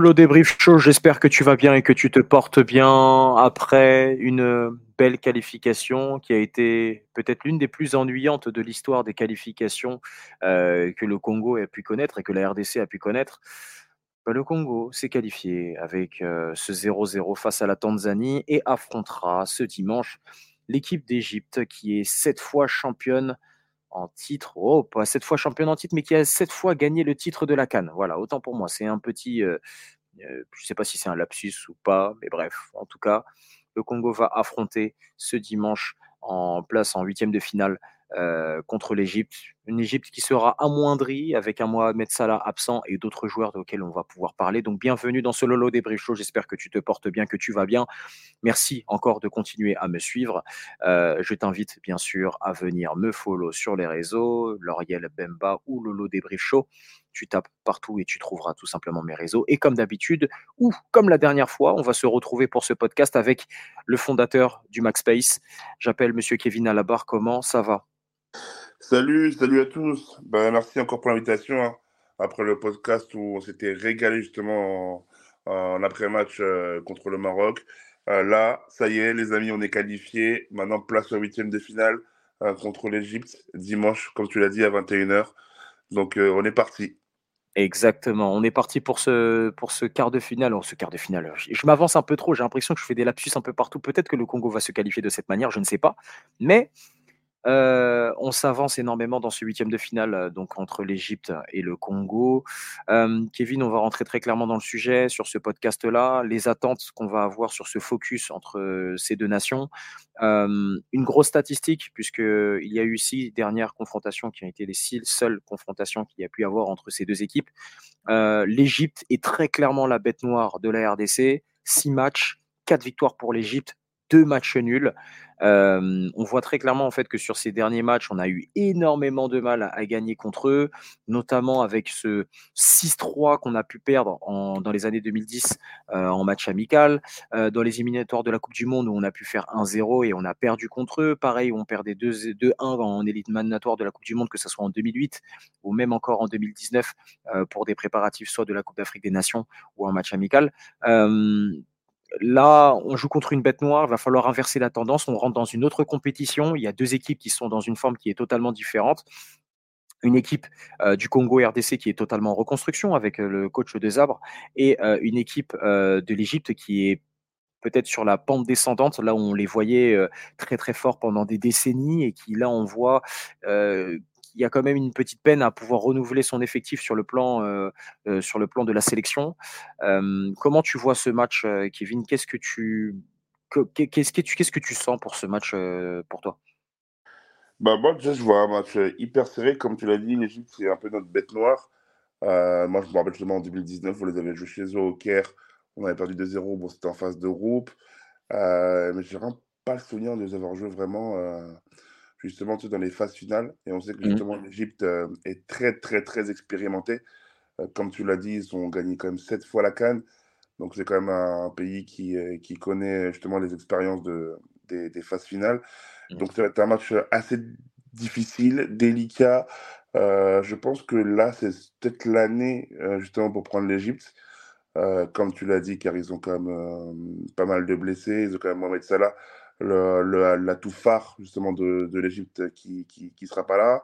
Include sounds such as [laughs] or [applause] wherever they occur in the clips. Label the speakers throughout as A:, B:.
A: Lolo débrief chaud, j'espère que tu vas bien et que tu te portes bien après une belle qualification qui a été peut-être l'une des plus ennuyantes de l'histoire des qualifications euh, que le Congo a pu connaître et que la RDC a pu connaître. Bah, le Congo s'est qualifié avec euh, ce 0-0 face à la Tanzanie et affrontera ce dimanche l'équipe d'Égypte qui est sept fois championne en titre, oh, pas sept fois championne en titre, mais qui a sept fois gagné le titre de la Cannes. Voilà, autant pour moi. C'est un petit, euh, euh, je ne sais pas si c'est un lapsus ou pas, mais bref, en tout cas, le Congo va affronter ce dimanche en place en huitième de finale euh, contre l'Égypte. Une Égypte qui sera amoindrie avec un Mohamed Salah absent et d'autres joueurs auxquels on va pouvoir parler. Donc bienvenue dans ce Lolo des Show. J'espère que tu te portes bien, que tu vas bien. Merci encore de continuer à me suivre. Euh, je t'invite bien sûr à venir me follow sur les réseaux, L'Oriel Bemba ou Lolo Débrief Show. Tu tapes partout et tu trouveras tout simplement mes réseaux. Et comme d'habitude, ou comme la dernière fois, on va se retrouver pour ce podcast avec le fondateur du MaxSpace. J'appelle Monsieur Kevin Alabar. Comment ça va?
B: Salut, salut à tous. Ben, merci encore pour l'invitation. Hein. Après le podcast où on s'était régalé justement en, après-match euh, contre le Maroc. Euh, là, ça y est, les amis, on est qualifiés. Maintenant, place au huitième de finale euh, contre l'Égypte, dimanche, comme tu l'as dit, à 21h. Donc, on est parti.
A: Exactement. On est parti pour ce, pour ce quart de finale. Oh, ce quart de finale, je, je m'avance un peu trop. J'ai l'impression que je fais des lapsus un peu partout. Peut-être que le Congo va se qualifier de cette manière, je ne sais pas. Mais euh, on s'avance énormément dans ce huitième de finale euh, donc entre l'Égypte et le Congo. Euh, Kevin, on va rentrer très clairement dans le sujet sur ce podcast-là, les attentes qu'on va avoir sur ce focus entre ces deux nations. une grosse statistique, puisqu'il y a eu six dernières confrontations qui ont été les six seules confrontations qu'il y a pu avoir entre ces deux équipes. L'Égypte est très clairement la bête noire de la RDC. Six matchs, quatre victoires pour l'Égypte, deux matchs nuls. on voit très clairement en fait que sur ces derniers matchs, on a eu énormément de mal à, gagner contre eux, notamment avec ce 6-3 qu'on a pu perdre dans les années 2010 en match amical, dans les éliminatoires de la Coupe du Monde où on a pu faire 1-0 et on a perdu contre eux. Pareil, on perdait 2-1 en éliminatoire de la Coupe du Monde, que ce soit en 2008 ou même encore en 2019 pour des préparatifs soit de la Coupe d'Afrique des Nations ou un match amical. Là, on joue contre une bête noire, il va falloir inverser la tendance, on rentre dans une autre compétition, il y a deux équipes qui sont dans une forme qui est totalement différente. Une équipe euh, du Congo RDC qui est totalement en reconstruction avec euh, le coach de Zabre et euh, une équipe de l'Égypte qui est peut-être sur la pente descendante, là on les voyait très très fort pendant des décennies et qui là on voit il y a quand même une petite peine à pouvoir renouveler son effectif sur le plan, euh, euh, sur le plan de la sélection. comment tu vois ce match, euh, Kevin? Qu'est-ce que tu qu'est-ce que tu qu'est-ce que tu sens pour ce match pour toi?
B: Bah, moi, je vois un match hyper serré. Comme tu l'as dit, l'Égypte, c'est un peu notre bête noire. moi, je me rappelle justement en 2019, vous les avez joués chez eux au Caire. On avait perdu 2-0. Bon, c'était en phase de groupe. mais je n'ai pas le souvenir de les avoir joués vraiment justement dans les phases finales. Et on sait que mmh. justement l'Égypte euh, est très, très, très expérimentée. Euh, comme tu l'as dit, ils ont gagné quand même sept fois la Cannes. Donc c'est quand même un, pays qui, euh, qui connaît justement les expériences de, des, des phases finales. Mmh. Donc ça va être un match assez difficile, délicat. je pense que là, c'est peut-être l'année justement pour prendre l'Égypte. comme tu l'as dit, car ils ont quand même pas mal de blessés. Ils ont quand même Mohamed Salah le, l'atout phare justement de, de l'Égypte qui, qui, qui sera pas là.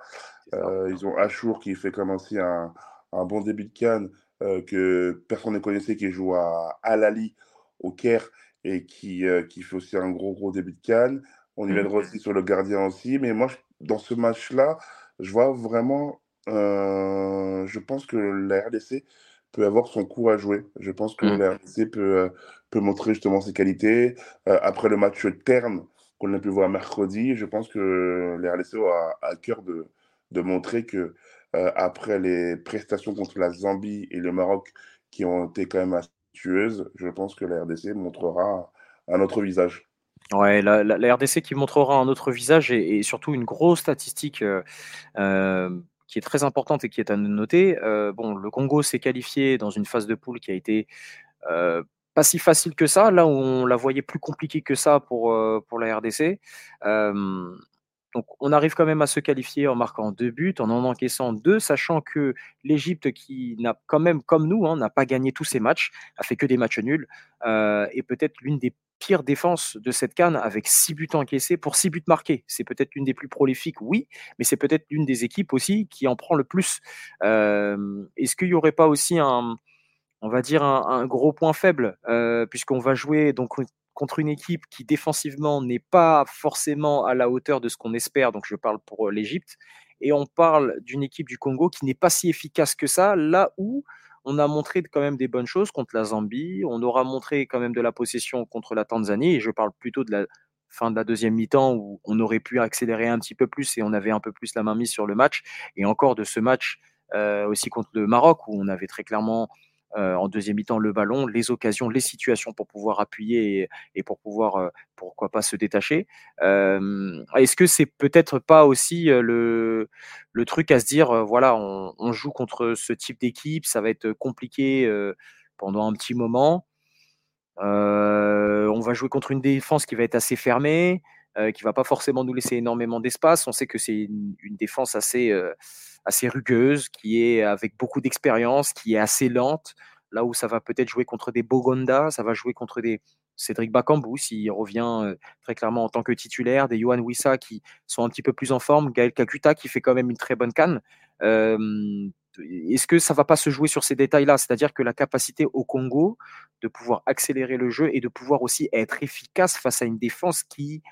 B: Euh, ils ont Achour qui fait comme aussi un, un bon début de Cannes euh, que personne ne connaissait, qui joue à Al Ali au Caire et qui, euh, qui fait aussi un gros gros début de Cannes. On y mmh. viendra aussi sur le gardien aussi, mais moi dans ce match-là, je vois vraiment, je pense que la RDC peut avoir son coup à jouer. Je pense que mmh. la RDC peut, euh, peut montrer justement ses qualités. Euh, après le match terne qu'on a pu voir mercredi, je pense que la RDC a à cœur de, de montrer que euh, après les prestations contre la Zambie et le Maroc qui ont été quand même astucieuses, je pense que la RDC montrera un autre visage.
A: Ouais, la, la, RDC qui montrera un autre visage et, et surtout une grosse statistique qui est très importante et qui est à noter. Euh, bon, le Congo s'est qualifié dans une phase de poule qui a été euh, pas si facile que ça, là où on la voyait plus compliquée que ça pour, euh, pour la RDC. Donc, on arrive quand même à se qualifier en marquant deux buts, en en encaissant deux, sachant que l'Égypte, qui n'a quand même, comme nous, hein, n'a pas gagné tous ses matchs, a fait que des matchs nuls, euh, est peut-être l'une des pires défenses de cette canne avec six buts encaissés pour six buts marqués. C'est peut-être l'une des plus prolifiques, oui, mais c'est peut-être l'une des équipes aussi qui en prend le plus. Euh, est-ce qu'il n'y aurait pas aussi un, on va dire, un, gros point faible, euh, puisqu'on va jouer donc contre une équipe qui défensivement n'est pas forcément à la hauteur de ce qu'on espère, donc je parle pour l'Égypte, et on parle d'une équipe du Congo qui n'est pas si efficace que ça, là où on a montré quand même des bonnes choses contre la Zambie, on aura montré quand même de la possession contre la Tanzanie, et je parle plutôt de la fin de la deuxième mi-temps où on aurait pu accélérer un petit peu plus et on avait un peu plus la main mise sur le match, et encore de ce match euh, aussi contre le Maroc où on avait très clairement euh, en deuxième mi-temps le ballon, les occasions, les situations pour pouvoir appuyer et, pour pouvoir, euh, pourquoi pas, se détacher. Euh, est-ce que c'est peut-être pas aussi le, le truc à se dire, voilà, on, joue contre ce type d'équipe, ça va être compliqué pendant un petit moment. on va jouer contre une défense qui va être assez fermée, qui va pas forcément nous laisser énormément d'espace. On sait que c'est une, défense assez assez rugueuse, qui est avec beaucoup d'expérience, qui est assez lente. Là où ça va peut-être jouer contre des Bogonda, ça va jouer contre des Cédric Bakambu, s'il revient euh, très clairement en tant que titulaire, des Yohan Wissa qui sont un petit peu plus en forme, Gaël Kakuta qui fait quand même une très bonne canne. Euh, est-ce que ça va pas se jouer sur ces détails-là? C'est-à-dire que la capacité au Congo de pouvoir accélérer le jeu et de pouvoir aussi être efficace face à une défense qui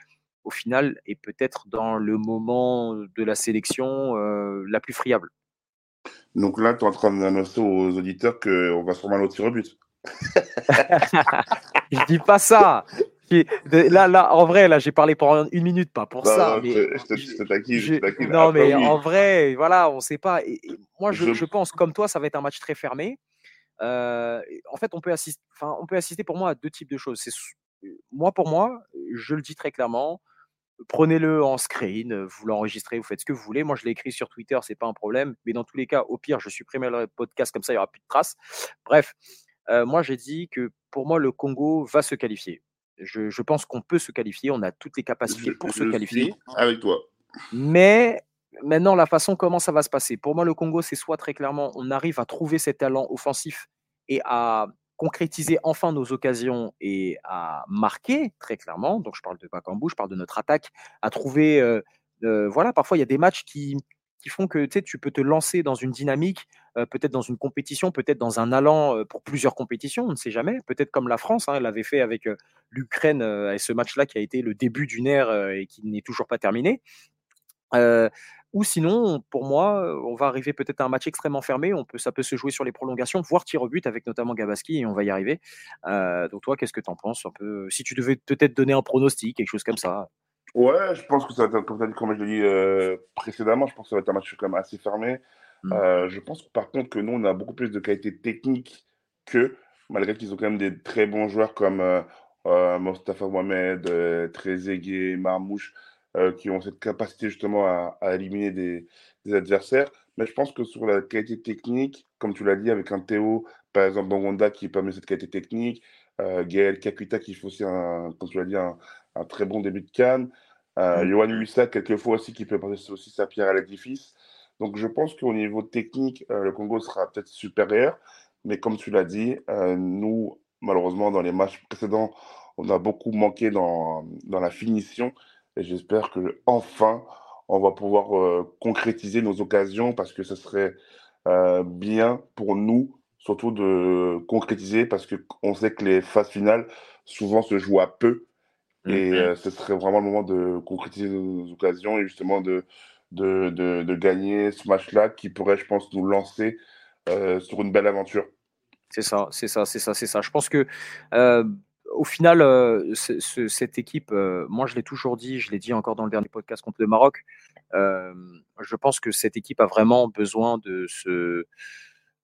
A: au final, est peut-être dans le moment de la sélection euh, la plus friable.
B: Donc là, tu es en train d'annoncer aux auditeurs qu'on va sûrement au tir au but. [laughs]
A: je dis pas ça. Là, là, en vrai, là, j'ai parlé pendant une minute, pas pour ça. mais
B: je,
A: Non, mais en vrai, voilà, on ne sait pas. Et, moi, je, pense, comme toi, ça va être un match très fermé. Euh, en fait, on peut assister. On peut assister pour moi à deux types de choses. C'est moi, pour moi, je le dis très clairement prenez-le en screen, vous l'enregistrez, vous faites ce que vous voulez. Moi, je l'ai écrit sur Twitter, c'est pas un problème. Mais dans tous les cas, au pire, je supprime le podcast comme ça, il n'y aura plus de traces. Bref, moi, j'ai dit que pour moi, le Congo va se qualifier. Je, pense qu'on peut se qualifier. On a toutes les capacités pour se qualifier.
B: Avec toi.
A: Mais maintenant, la façon comment ça va se passer. Pour moi, le Congo, c'est soit très clairement, on arrive à trouver ses talents offensifs et à concrétiser enfin nos occasions et à marquer très clairement. Donc je parle de Bakambu, je parle de notre attaque, à trouver. Euh, euh, voilà, parfois il y a des matchs qui, font que tu peux te lancer dans une dynamique, euh, peut-être dans une compétition, peut-être dans un allant pour plusieurs compétitions, on ne sait jamais. Peut-être comme la France, hein, elle avait fait avec l'Ukraine et ce match-là qui a été le début d'une ère et qui n'est toujours pas terminé. Ou sinon, pour moi, on va arriver peut-être à un match extrêmement fermé. On peut, ça peut se jouer sur les prolongations, voire tir au but avec notamment Gabaski, et on va y arriver. donc toi, qu'est-ce que tu en penses un peu Si tu devais peut-être donner un pronostic, quelque chose comme ça?
B: Ouais, je pense que ça va être, comme, comme je l'ai dit précédemment, je pense que ça va être un match quand même assez fermé. Mmh. je pense par contre que nous, on a beaucoup plus de qualité technique que, malgré qu'ils ont quand même des très bons joueurs comme Mostafa Mohamed, euh, Trezeguet, Marmouche. Euh, qui ont cette capacité justement à, éliminer des, adversaires. Mais je pense que sur la qualité technique, comme tu l'as dit, avec un Théo, par exemple, Bongonda qui permet cette qualité technique, euh, Gaël Kakuta qui fait aussi, un, comme tu l'as dit, un, très bon début de canne, euh, Johan Huissa, quelquefois aussi, qui peut passer aussi sa pierre à l'édifice. Donc je pense qu'au niveau technique, euh, le Congo sera peut-être supérieur. Mais comme tu l'as dit, nous, malheureusement, dans les matchs précédents, on a beaucoup manqué dans, dans la finition. Et j'espère que enfin, on va pouvoir euh, concrétiser nos occasions parce que ce serait euh, bien pour nous, surtout de concrétiser parce qu'on sait que les phases finales souvent se jouent à peu. Et mmh euh, ce serait vraiment le moment de concrétiser nos occasions et justement de, de, de, gagner ce match-là qui pourrait, je pense, nous lancer sur une belle aventure.
A: C'est ça, c'est ça, c'est ça, c'est ça. Je pense que au final, euh, cette équipe, euh, moi je l'ai toujours dit, je l'ai dit encore dans le dernier podcast contre le Maroc, euh, je pense que cette équipe a vraiment besoin de ce,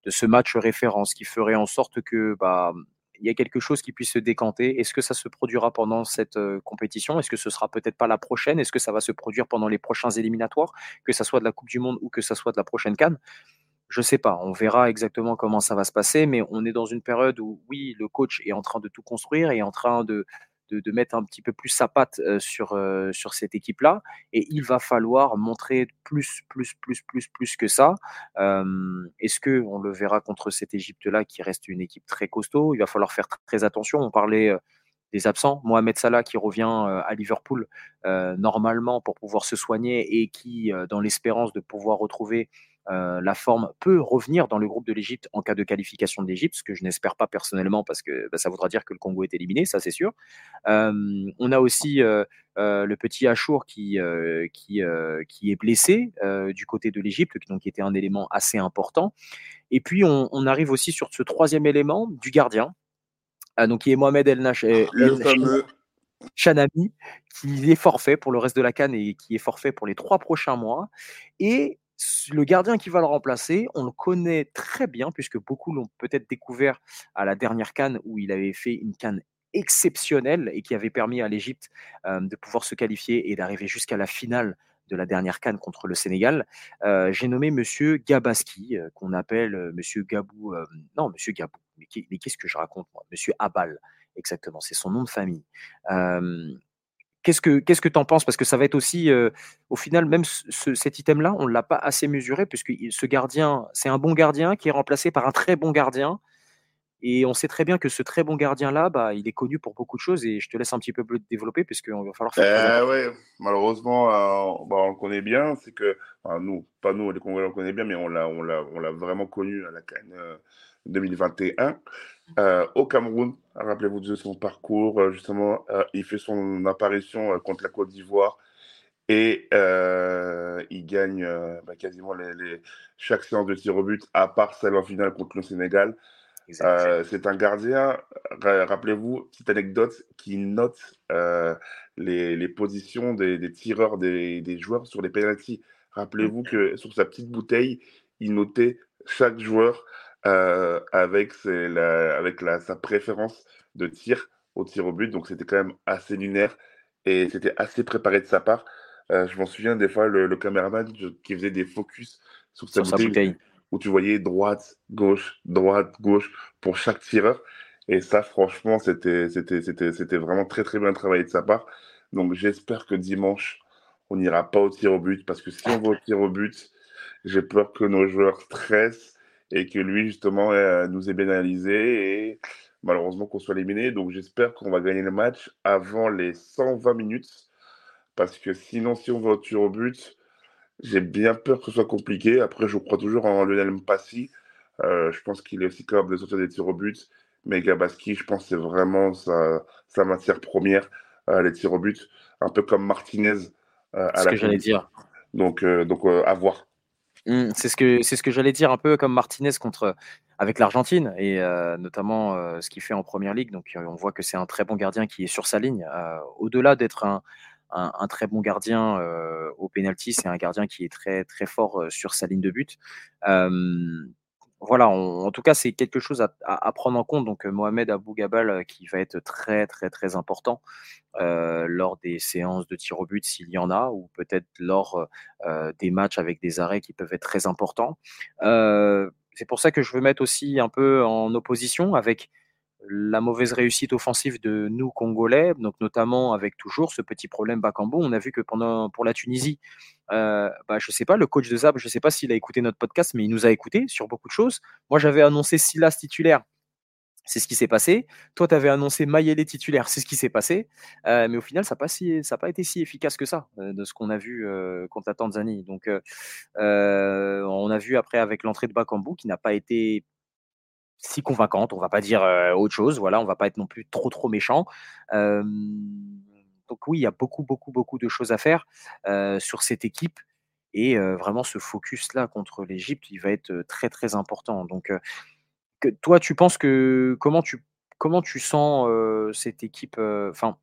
A: ce match référence qui ferait en sorte que bah, il y a quelque chose qui puisse se décanter. Est-ce que ça se produira pendant cette compétition? Est-ce que ce sera peut-être pas la prochaine? Est-ce que ça va se produire pendant les prochains éliminatoires, que ça soit de la Coupe du Monde ou que ça soit de la prochaine Cannes? Je sais pas, on verra exactement comment ça va se passer, mais on est dans une période où, oui, le coach est en train de tout construire et en train de, de, mettre un petit peu plus sa patte sur, sur cette équipe-là. Et il va falloir montrer plus, plus, plus, plus, plus que ça. Est-ce que on le verra contre cette Égypte-là qui reste une équipe très costaud? Il va falloir faire très attention. On parlait des absents. Mohamed Salah qui revient à Liverpool normalement pour pouvoir se soigner et qui, dans l'espérance de pouvoir retrouver euh, la forme peut revenir dans le groupe de l'Égypte en cas de qualification de l'Égypte, ce que je n'espère pas personnellement parce que bah, ça voudra dire que le Congo est éliminé, ça c'est sûr. Euh, on a aussi euh, le petit Achour qui, qui, qui est blessé du côté de l'Égypte, donc qui était un élément assez important. Et puis on, arrive aussi sur ce troisième élément du gardien, donc qui est Mohamed El Nash. Chanami, qui est forfait pour le reste de la canne et qui est forfait pour les trois prochains mois. Et le gardien qui va le remplacer, on le connaît très bien, puisque beaucoup l'ont peut-être découvert à la dernière canne où il avait fait une canne exceptionnelle et qui avait permis à l'Égypte euh, de pouvoir se qualifier et d'arriver jusqu'à la finale de la dernière canne contre le Sénégal. Euh, j'ai nommé Monsieur Gabaski, euh, qu'on appelle Monsieur Gabou. non, Monsieur Gabou. Mais, qu'est-ce que je raconte moi? Monsieur Abal, exactement. C'est son nom de famille. Qu'est-ce que qu'est-ce que tu en penses? Parce que ça va être aussi, euh, au final, même cet item-là, on ne l'a pas assez mesuré, puisque ce gardien, c'est un bon gardien qui est remplacé par un très bon gardien. Et on sait très bien que ce très bon gardien-là, bah, il est connu pour beaucoup de choses. Et je te laisse un petit peu développer, puisqu'il va falloir
B: faire. Eh ouais, malheureusement, euh, bah, on le connaît bien. C'est que, nous, pas nous, les Congolais, on le connaît bien, mais on l'a, on l'a, on l'a vraiment connu à la Cannes 2021. Euh, au Cameroun, rappelez-vous de son parcours, euh, justement, euh, il fait son apparition contre la Côte d'Ivoire et il gagne bah, quasiment les, chaque séance de tir au but, à part celle en finale contre le Sénégal. c'est un gardien, rappelez-vous, petite anecdote, qui note les, positions des, tireurs, des, des, joueurs sur les penalties. Rappelez-vous que sur sa petite bouteille, il notait chaque joueur euh, avec, la, avec la, sa préférence de tir au tir au but. Donc c'était quand même assez lunaire et c'était assez préparé de sa part. Euh, je m'en souviens des fois, le, caméraman qui faisait des focus sur sa, bouteille, où tu voyais droite, gauche, droite, gauche pour chaque tireur. Et ça, franchement, c'était vraiment très très bien travaillé de sa part. Donc j'espère que dimanche, on n'ira pas au tir au but parce que si on va au tir au but, j'ai peur que nos joueurs stressent et que lui, justement, euh, nous ait pénalisé et malheureusement qu'on soit éliminé. Donc j'espère qu'on va gagner le match avant les 120 minutes parce que sinon, si on va au tir au but, j'ai bien peur que ce soit compliqué. Après, je crois toujours en Lionel Mpassi. Euh, je pense qu'il est aussi capable de sortir des tirs au but. Mais Gabaski, je pense que c'est vraiment sa, sa, matière première, euh, les tirs au but. Un peu comme Martinez.
A: à ce que j'allais dire.
B: Donc, donc à voir.
A: Mmh, c'est ce que c'est ce que j'allais dire un peu comme Martinez contre avec l'Argentine et notamment ce qu'il fait en première ligue. Donc on voit que c'est un très bon gardien qui est sur sa ligne. Au-delà d'être un, un, très bon gardien au penalty, c'est un gardien qui est très très fort sur sa ligne de but voilà, en tout cas, c'est quelque chose à, prendre en compte. Donc, Mohamed Abou Gabal, qui va être très, très, très important lors des séances de tir au but, s'il y en a, ou peut-être lors des matchs avec des arrêts qui peuvent être très importants. c'est pour ça que je veux mettre aussi un peu en opposition avec la mauvaise réussite offensive de nous Congolais, donc notamment avec toujours ce petit problème Bakambo. On a vu que pendant pour la Tunisie, euh, bah, je sais pas, le coach de Zab, je sais pas s'il a écouté notre podcast, mais il nous a écouté sur beaucoup de choses. Moi, j'avais annoncé Silas titulaire. C'est ce qui s'est passé. Toi, tu avais annoncé Mayele titulaire. C'est ce qui s'est passé. Euh, mais au final, ça n'a pas, si, pas été si efficace que ça, euh, de ce qu'on a vu euh, contre la Tanzanie. Donc, on a vu après avec l'entrée de Bakambu qui n'a pas été si convaincante. On va pas dire autre chose. Voilà, on va pas être non plus trop trop méchant. donc oui, il y a beaucoup beaucoup beaucoup de choses à faire sur cette équipe et vraiment ce focus là contre l'Égypte, il va être très très important. Donc toi, tu penses que comment tu comment tu sens cette équipe Enfin,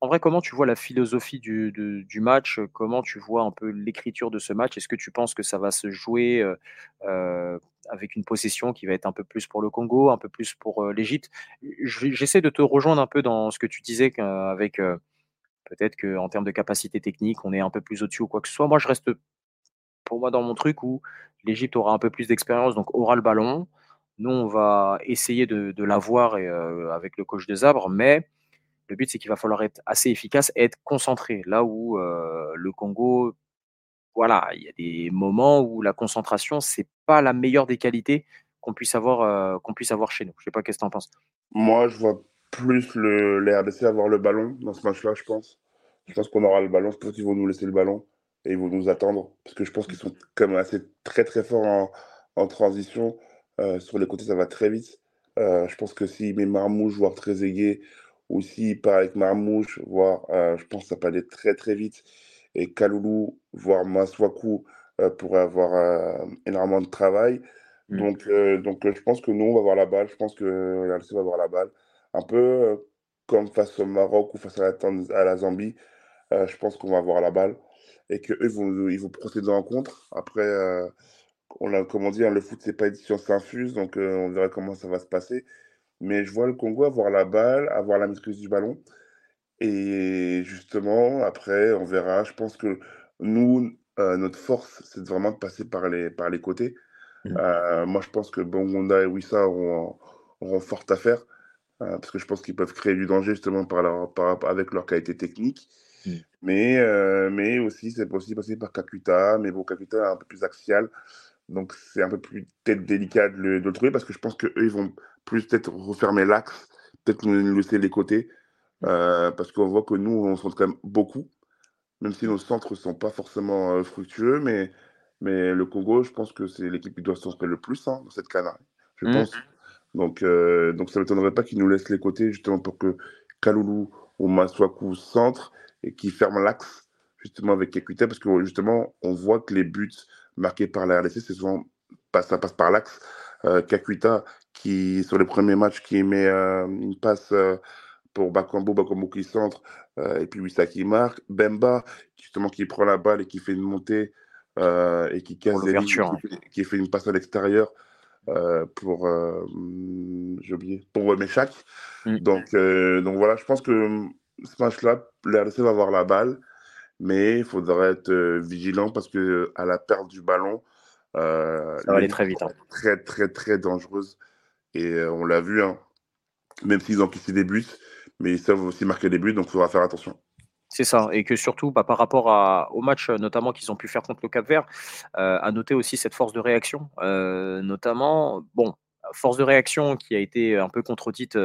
A: en vrai, comment tu vois la philosophie du, match Comment tu vois un peu l'écriture de ce match? Est-ce que tu penses que ça va se jouer avec une possession qui va être un peu plus pour le Congo, un peu plus pour euh, l'Égypte? J'essaie de te rejoindre un peu dans ce que tu disais avec euh, peut-être qu'en termes de capacité technique, on est un peu plus au-dessus ou quoi que ce soit. Moi, je reste pour moi dans mon truc où l'Égypte aura un peu plus d'expérience, donc aura le ballon. Nous, on va essayer de, l'avoir euh, avec le coach de Zabre, mais Le but, c'est qu'il va falloir être assez efficace et être concentré. Là où le Congo, voilà, il y a des moments où la concentration, c'est pas la meilleure des qualités qu'on puisse avoir, qu'on puisse avoir chez nous. Je sais pas qu'est-ce que tu en penses?
B: Moi, je vois plus le, les RDC avoir le ballon dans ce match-là, je pense. Je pense qu'on aura le ballon. Je pense qu'ils vont nous laisser le ballon et ils vont nous attendre. Parce que je pense qu'ils sont même assez très très forts en, transition. Euh, sur les côtés, ça va très vite. Euh, je pense que s'il met Marmouche, voire très aigué, ou s'il part avec Marmouche, voire, euh, je pense que ça peut aller très très vite. Et Kaloulou, voire Maswaku, pourrait avoir énormément de travail. Mm. Donc, donc je pense que nous, on va avoir la balle. Je pense que RLC va avoir la balle. Un peu comme face au Maroc ou face à la, à la Zambie. je pense qu'on va avoir la balle et qu'eux vont, ils vont procéder en contre. Après, on a, comme on dit, hein, le foot, c'est pas une science infuse, donc on verra comment ça va se passer. Mais je vois le Congo avoir la balle, avoir la maîtrise du ballon. Et justement, après, on verra. Je pense que nous, notre force, c'est vraiment de passer par les, par les côtés. Mmh. moi, je pense que Bongonda et Wissa auront, auront fort à faire. parce que je pense qu'ils peuvent créer du danger justement par leur, par, avec leur qualité technique. Mmh. Mais, mais aussi, c'est possible de passer par Kakuta. Mais bon, Kakuta est un peu plus axial. Donc, c'est un peu plus peut-être délicat de le, trouver parce que je pense qu'eux, ils vont plus peut-être refermer l'axe, peut-être nous laisser les côtés. Euh, parce qu'on voit que nous, on se quand même beaucoup, même si nos centres ne sont pas forcément euh, fructueux. Mais, mais le Congo, je pense que c'est l'équipe qui doit se centrer le plus hein, dans cette canne. Je mmh. pense. Donc, euh, donc ça ne m'étonnerait pas qu'ils nous laissent les côtés, justement, pour que Kaloulou ou Maswaku centre et qu'ils ferment l'axe, justement, avec Kekuta, parce que justement, on voit que les buts marqué par la RDC, c'est souvent ça passe par l'axe. Euh, Kakuita, qui sur les premiers matchs, qui met euh, une passe euh, pour Bakambo, Bakambo qui centre, et puis Wissa qui marque. Bemba, justement, qui prend la balle et qui fait une montée et qui casse des lignes, qui, fait une passe à l'extérieur. pour j'ai oublié pour. Mm. Donc donc voilà, je pense que ce match-là, la RDC va avoir la balle mais il faudra être vigilant parce que à la perte du ballon,
A: ça va aller très vite. Hein.
B: Très, très, très dangereuse. Et on l'a vu, hein, même s'ils ont quitté des buts, mais ils savent aussi marquer des buts, donc il faudra faire attention.
A: C'est ça, et que surtout bah, par rapport au match notamment qu'ils ont pu faire contre le Cap Vert, à noter aussi cette force de réaction, notamment, bon, force de réaction qui a été un peu contredite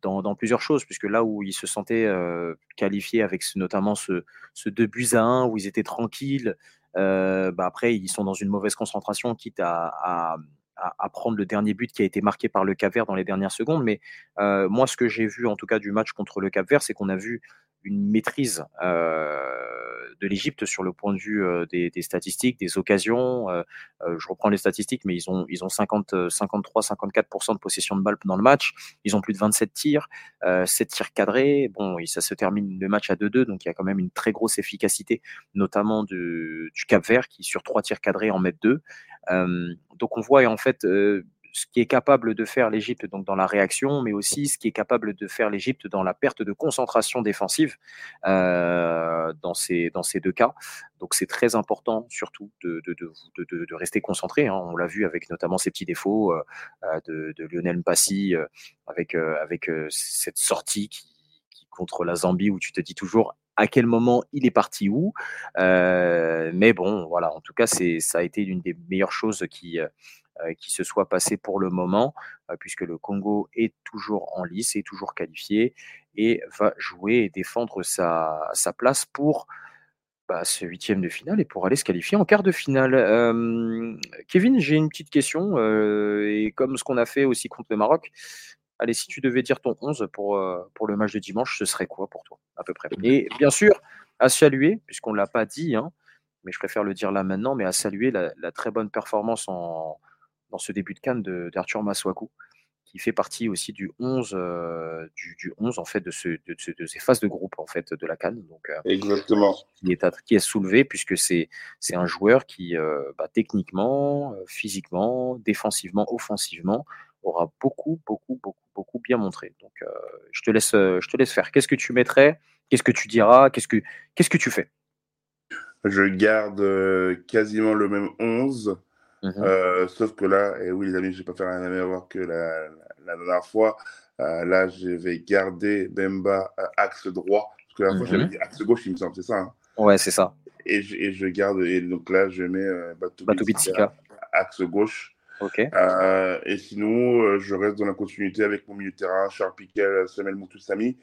A: dans, plusieurs choses, puisque là où ils se sentaient qualifiés avec notamment ce, ce 2 buts à 1, où ils étaient tranquilles, bah après ils sont dans une mauvaise concentration, quitte à, prendre le dernier but qui a été marqué par le Cap Vert dans les dernières secondes. Mais moi, ce que j'ai vu en tout cas du match contre le Cap Vert, c'est qu'on a vu une maîtrise de l'Égypte sur le point de vue des, statistiques, des occasions. je reprends les statistiques, mais ils ont, ils ont 50, 53, 54% de possession de balle dans le match. Ils ont plus de 27 tirs, 7 tirs cadrés. Bon, ça se termine le match à 2-2, donc il y a quand même une très grosse efficacité, notamment du, du Cap Vert qui sur 3 tirs cadrés en met 2. donc on voit en fait ce qui est capable de faire l'Égypte donc dans la réaction, mais aussi ce qui est capable de faire l'Égypte dans la perte de concentration défensive euh, dans, ces, dans ces deux cas. Donc c'est très important surtout de, de, de, de rester concentré. Hein. On l'a vu avec notamment ces petits défauts euh, euh de, Lionel Mpassi euh, avec, euh, avec cette sortie qui, qui, contre la Zambie où tu te dis toujours à quel moment il est parti où. Euh, mais bon, voilà, en tout cas, c'est, ça a été l'une des meilleures choses qui, euh, qui se soit passé pour le moment, euh, puisque le Congo est toujours en lice, est toujours qualifié et va jouer et défendre sa, sa place pour bah, ce huitième de finale et pour aller se qualifier en quart de finale. Euh, Kevin, j'ai une petite question, et comme ce qu'on a fait aussi contre le Maroc, allez, si tu devais dire ton 11 pour, pour le match de dimanche, ce serait quoi pour toi, à peu près? Et bien sûr, à saluer, puisqu'on ne l'a pas dit, hein, mais je préfère le dire là maintenant, mais à saluer la très bonne performance en, dans ce début de Cannes d'Arthur Maswaku, qui fait partie aussi du 11, euh, du, 11 en fait de, ce, de, ces phases de groupe en fait de la Cannes. Donc,
B: euh, Exactement.
A: Qui est, qui est soulevé puisque c'est un joueur qui euh, bah, techniquement, physiquement, défensivement, offensivement aura beaucoup, beaucoup, beaucoup, beaucoup bien montré. Donc, je te laisse, je te laisse faire. Qu'est-ce que tu mettrais? Qu'est-ce que tu diras? Qu'est-ce que, qu'est-ce que tu fais?
B: Je garde quasiment le même 11. Mmh euh, sauf que là, et oui, les amis, je vais pas faire la même erreur que la, dernière fois. là, je vais garder Bemba axe droit. Parce que la fois, j'avais mhm. dit axe gauche, il me semble, c'est ça hein
A: Ouais, c'est ça.
B: Et je, et je, garde, et donc là, je mets euh, axe gauche.
A: Ok.
B: et sinon, je reste dans la continuité avec mon milieu de terrain, Charles Piquel, Samuel Moutoussami.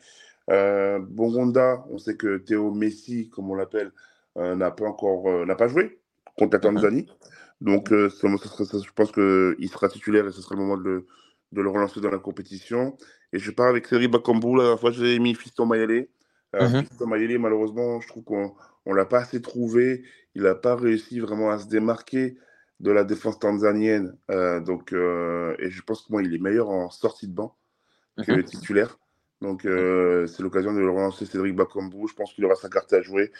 B: Euh, Bongonda, on sait que Théo Messi, comme on l'appelle, n'a pas encore n'a pas joué contre la mhm. Tanzanie. Donc, euh, je pense qu'il sera titulaire et ce sera le moment de, de, le relancer dans la compétition. Et je pars avec Seri Bakambu. La dernière fois, j'ai mis Fiston Mayele. Euh, mhm. Fiston Mayele, malheureusement, je trouve qu'on ne l'a pas assez trouvé. Il n'a pas réussi vraiment à se démarquer de la défense tanzanienne. Euh, donc, et je pense que moi, il est meilleur en sortie de banc que mhm. titulaire. Donc, c'est l'occasion de le relancer Cédric Bakambu. Je pense qu'il aura sa carte à jouer.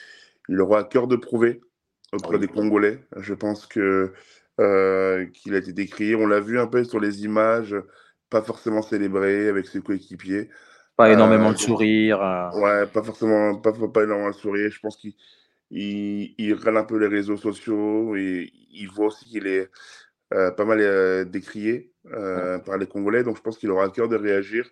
B: Il aura à cœur de prouver auprès des Congolais. Je pense que euh, qu'il a été décrié. On l'a vu un peu sur les images, pas forcément célébré avec ses coéquipiers.
A: Pas énormément de euh, sourires.
B: Euh. Ouais, pas forcément, pas, pas énormément de sourires. Je pense qu'il il, il râle un peu les réseaux sociaux et il voit aussi qu'il est pas mal décrié par les Congolais. Donc je pense qu'il aura à cœur de réagir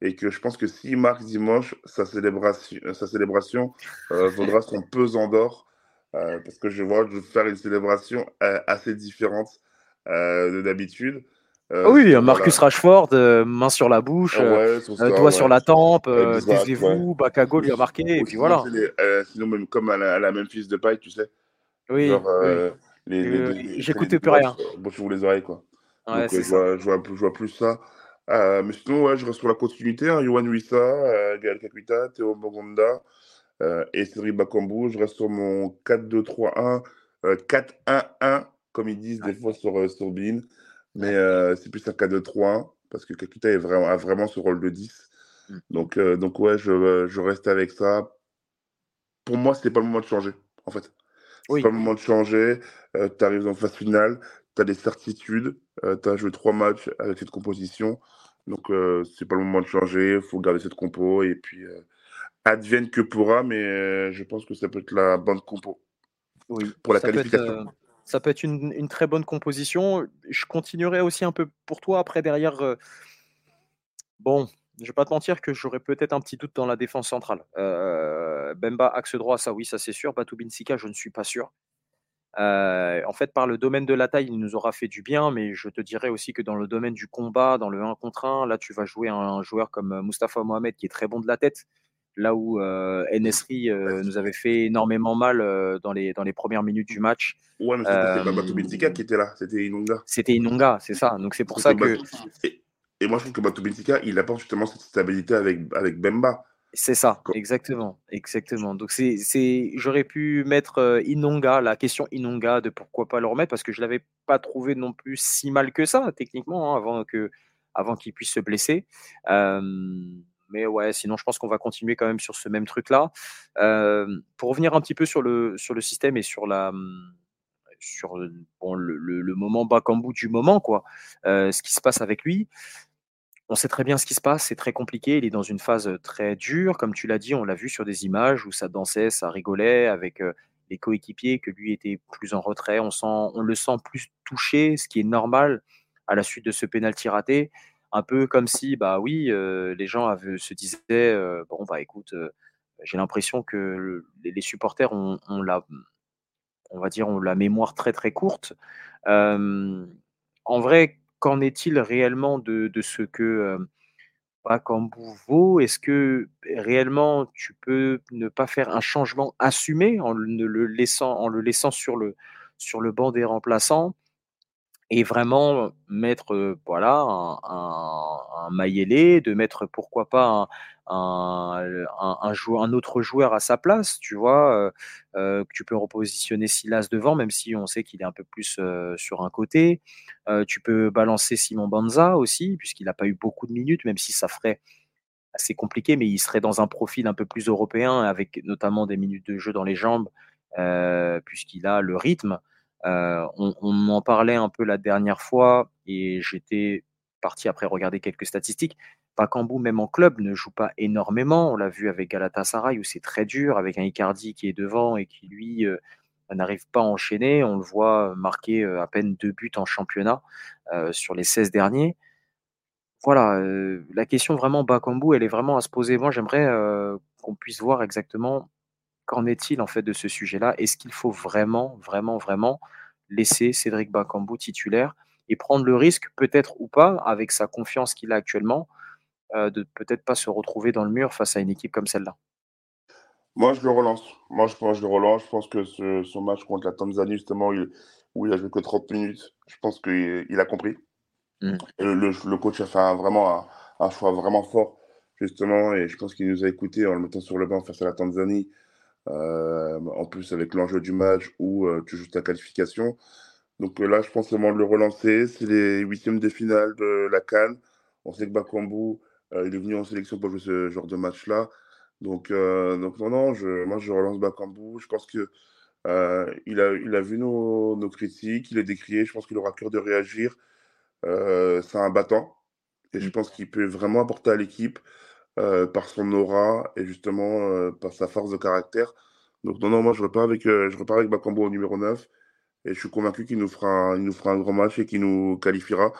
B: et que je pense que s'il marque dimanche, sa célébration, sa célébration vaudra son pesant d'or euh, parce que je vois je faire une célébration euh, assez différente euh, de d'habitude.
A: Ah oui, Marcus Rashford, main sur la bouche, ah doigt sur la tempe, taisez-vous, Bakago lui a marqué, et puis voilà.
B: sinon, même comme à la, même fils de paille, tu sais.
A: Oui. J'écoutais plus rien.
B: Bon, je vous les oreilles, quoi. Donc, je, vois, je, vois, je, vois, plus ça. mais sinon, ouais, je reste sur la continuité. Hein. Yohan Wissa, Gaël Kakuita, Théo Bogonda, euh, et Cédric Bakambu. Je reste sur mon 4-2-3-1, 4-1-1, euh, comme ils disent des fois sur, euh, sur Bean. Mais c'est plus un 4-2-3-1 parce que Kakuta vraiment, a vraiment ce rôle de 10. Mm. Donc, donc ouais, je, je, reste avec ça. Pour moi, ce n'est pas le moment de changer, en fait. C'est n'est pas le moment de changer. tu arrives en phase finale, tu as des certitudes, tu as joué trois matchs avec cette composition. Donc, ce n'est pas le moment de changer. Il faut garder cette compo. Et puis, advienne que pourra, mais euh, je pense que ça peut être la bonne compo
A: oui, pour la qualification. Euh, ça peut être une, très bonne composition. Je continuerai aussi un peu pour toi après derrière. Euh, bon, je vais pas te mentir que j'aurais peut-être un petit doute dans la défense centrale. Bemba axe droit, ça oui, ça c'est sûr. Batubinsika, je ne suis pas sûr. en fait, par le domaine de la taille, il nous aura fait du bien, mais je te dirais aussi que dans le domaine du combat, dans le 1 contre 1, là, tu vas jouer un joueur comme Mustafa Mohamed qui est très bon de la tête, là où euh, Enesri euh, nous avait fait énormément mal euh, dans, les, dans les premières minutes du match.
B: Ouais, mais c'était pas Batou qui était là, c'était Inonga.
A: C'était Inonga, c'est ça. Donc c'est pour ça que.
B: Et, moi, je trouve que Batou il apporte justement cette stabilité avec, avec Bemba.
A: C'est ça, exactement, exactement. Donc c'est, c'est, j'aurais pu mettre Inonga, la question Inonga de pourquoi pas le remettre parce que je l'avais pas trouvé non plus si mal que ça techniquement hein, avant que, avant qu'il puisse se blesser. Euh, mais ouais, sinon, je pense qu'on va continuer quand même sur ce même truc-là. pour revenir un petit peu sur le, sur le système et sur la sur bon, le, le, moment bout du moment, quoi. ce qui se passe avec lui. On sait très bien ce qui se passe, c'est très compliqué. Il est dans une phase très dure, comme tu l'as dit, on l'a vu sur des images où ça dansait, ça rigolait avec les coéquipiers, que lui était plus en retrait. On, sent, on le sent plus touché, ce qui est normal à la suite de ce pénalty raté un peu comme si, bah oui, les gens se disaient, bon, bah écoute, j'ai l'impression que les supporters ont, la, on va dire, ont la mémoire très très courte. en vrai, qu'en est-il réellement de, ce que Bakambu vaut Est-ce que réellement tu peux ne pas faire un changement assumé en le laissant, en le laissant sur le, sur le banc des remplaçants? Et vraiment mettre voilà un, un, un de mettre pourquoi pas un, un, autre joueur à sa place, tu vois, tu peux repositionner Silas devant, même si on sait qu'il est un peu plus sur un côté. tu peux balancer Simon Banza aussi, puisqu'il n'a pas eu beaucoup de minutes, même si ça ferait assez compliqué, mais il serait dans un profil un peu plus européen, avec notamment des minutes de jeu dans les jambes, puisqu'il a le rythme. Euh, on, en parlait un peu la dernière fois et j'étais parti après regarder quelques statistiques. Pakambu, même en club, ne joue pas énormément. On l'a vu avec Galatasaray où c'est très dur, avec un Icardi qui est devant et qui, lui, euh, n'arrive pas à enchaîner. On le voit marquer euh, à peine deux buts en championnat sur les 16 derniers. voilà, la question vraiment Bakambu, elle est vraiment à se poser. Moi, j'aimerais, qu'on puisse voir exactement qu'en est-il en fait de ce sujet-là? Est-ce qu'il faut vraiment, vraiment, vraiment laisser Cédric Bakambu titulaire et prendre le risque, peut-être ou pas, avec sa confiance qu'il a actuellement, de peut-être pas se retrouver dans le mur face à une équipe comme celle-là?
B: Moi, je le relance. Moi, je pense je le relance. Je pense que ce son match contre la Tanzanie, justement, il où il a joué que 30 minutes, je pense qu'il il a compris.
A: Mmh.
B: Et le le coach a fait un vraiment un un choix vraiment fort, justement et je pense qu'il nous a écoutés en le mettant sur le banc face à la Tanzanie. Heu, en plus avec l'enjeu du match où, heu, tu joues ta qualification. Donc, heu, là, je pense c'est le moment de le relancer. C'est les huitièmes de finale de la CAN. On sait que Bakambu, il est venu en sélection pour jouer ce genre de match-là. Donc, non, non, je moi je relance Bakambu. Je pense que, heu, il a il a vu nos nos critiques, il est décrié, je pense qu'il aura cœur de réagir. C'est un battant et je
A: Mmh.
B: pense qu'il peut vraiment apporter à l'équipe, heu, par son aura et justement, heu, par sa force de caractère. Donc non, non, moi je repars avec, heu, je repars avec Bakambu au numéro 9 et je suis convaincu qu'il nous fera un il nous fera un grand match et qu'il nous qualifiera.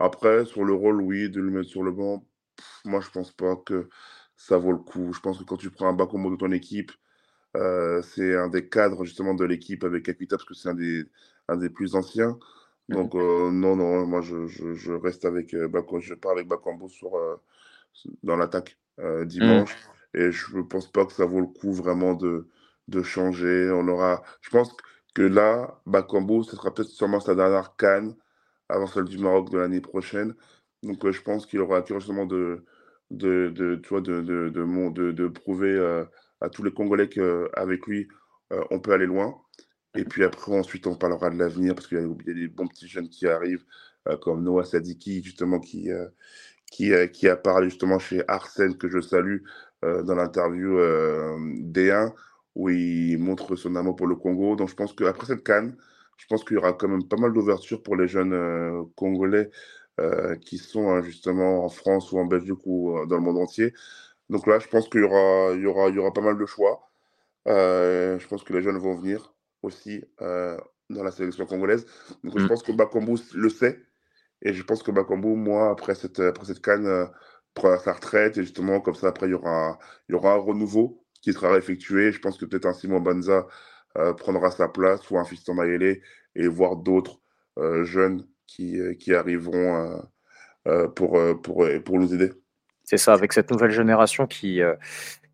B: Après sur le rôle, oui, de le mettre sur le banc, moi je pense pas que ça vaut le coup. Je pense que quand tu prends un Bakambu de ton équipe, c'est un des cadres justement de l'équipe avec Akita parce que c'est un des un des plus anciens.
A: Mmh mh.
B: Donc non, non, moi je je je reste avec, heu, Bako je pars avec Bakambu sur, dans l'attaque, heu,
A: Mmh.
B: dimanche et je pense pas que ça vaut le coup vraiment de de changer. On aura je pense que là, Bakambu, ce sera peut-être sûrement sa dernière CAN avant celle du Maroc de l'année prochaine. Donc heu, je pense qu'il aura justement de de de tu vois, de de de de de prouver, heu, à tous les Congolais qu'avec lui, on peut aller loin. Et
A: mh.
B: puis après, ensuite, on parlera de l'avenir parce qu'il y a des bons petits jeunes qui arrivent, comme Noah Sadiki justement qui, qui, heu, qui a parlé justement chez Arsène que je salue, heu, dans l'interview, hem, D1 où il montre son amour pour le Congo. Donc je pense qu'après cette CAN, je pense qu'il y aura quand même pas mal d'ouverture pour les jeunes, Congolais, qui sont, heu, justement en France ou en Belgique ou, dans le monde entier. Donc là, je pense qu'il y aura il y aura il y aura pas mal de choix. Je pense que les jeunes vont venir aussi, dans la sélection congolaise. Donc je
A: Mmh.
B: pense que Bakambu le sait et je pense que Bakambu, moi, après cette, après cette CAN, heu, prendra sa retraite et justement comme ça après il y aura il y aura un renouveau qui sera effectué. Je pense que peut-être un Simon Banza, heu, prendra sa place ou un Fiston Mayele et voir d'autres, heu, jeunes qui, qui arriveront, pour, pour, pour nous aider.
A: C'est ça, avec cette nouvelle génération qui,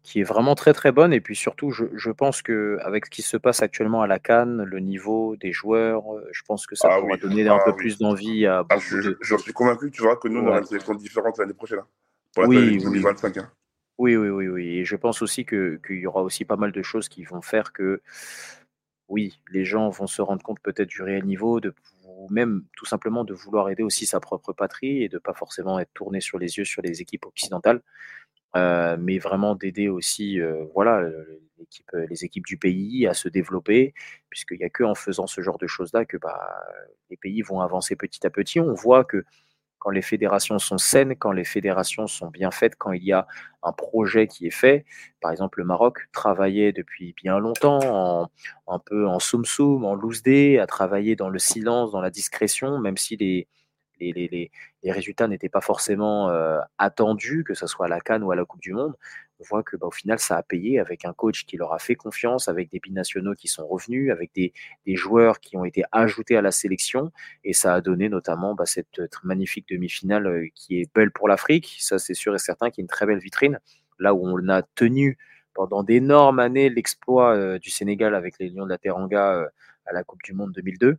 A: qui est vraiment très, très bonne et puis surtout je je pense qu'avec ce qui se passe actuellement à la CAN, le niveau des joueurs, heu, je pense que ça
B: Ah
A: pourra
B: oui,
A: donner un peu
B: oui.
A: plus d'envie à
B: Ah
A: beaucoup
B: je j'en suis convaincu, tu vois, que nous on aura
A: ouais.
B: une sélection différente l'année prochaine, hein, pour la
A: Oui, oui.
B: 2025, hein.
A: Oui, oui, oui, oui et je pense aussi que qu'il y aura aussi pas mal de choses qui vont faire que, oui, les gens vont se rendre compte peut-être du réel niveau, de ou même tout simplement de vouloir aider aussi sa propre patrie et de pas forcément être tourné sur les yeux sur les équipes occidentales. Heu, mais vraiment d'aider aussi, heu, voilà, heu, les équipes du pays à se développer, puisqu'il y a qu'en faisant ce genre de choses-là que, bah, les pays vont avancer petit à petit. On voit que quand les fédérations sont saines, quand les fédérations sont bien faites, quand il y a un projet qui est fait. Par exemple, le Maroc travaillait depuis bien longtemps en un peu en soum-soum, en loose day, à travailler dans le silence, dans la discrétion, même si les les résultats n'étaient pas forcément, heu, attendus, que ça soit à la CAN ou à la coupe du monde. On voit que, bah, au final, ça a payé avec un coach qui leur a fait confiance, avec des binationaux qui sont revenus, avec des joueurs qui ont été ajoutés à la sélection et ça a donné notamment, bah, cette, tr magnifique demi-finale, heu, qui est belle pour l'Afrique. Ça, c'est sûr et certain, qui est une très belle vitrine. Là où on a tenu pendant d'énormes années l'exploit, du Sénégal avec les Lions de la Teranga, à la coupe du monde 2002.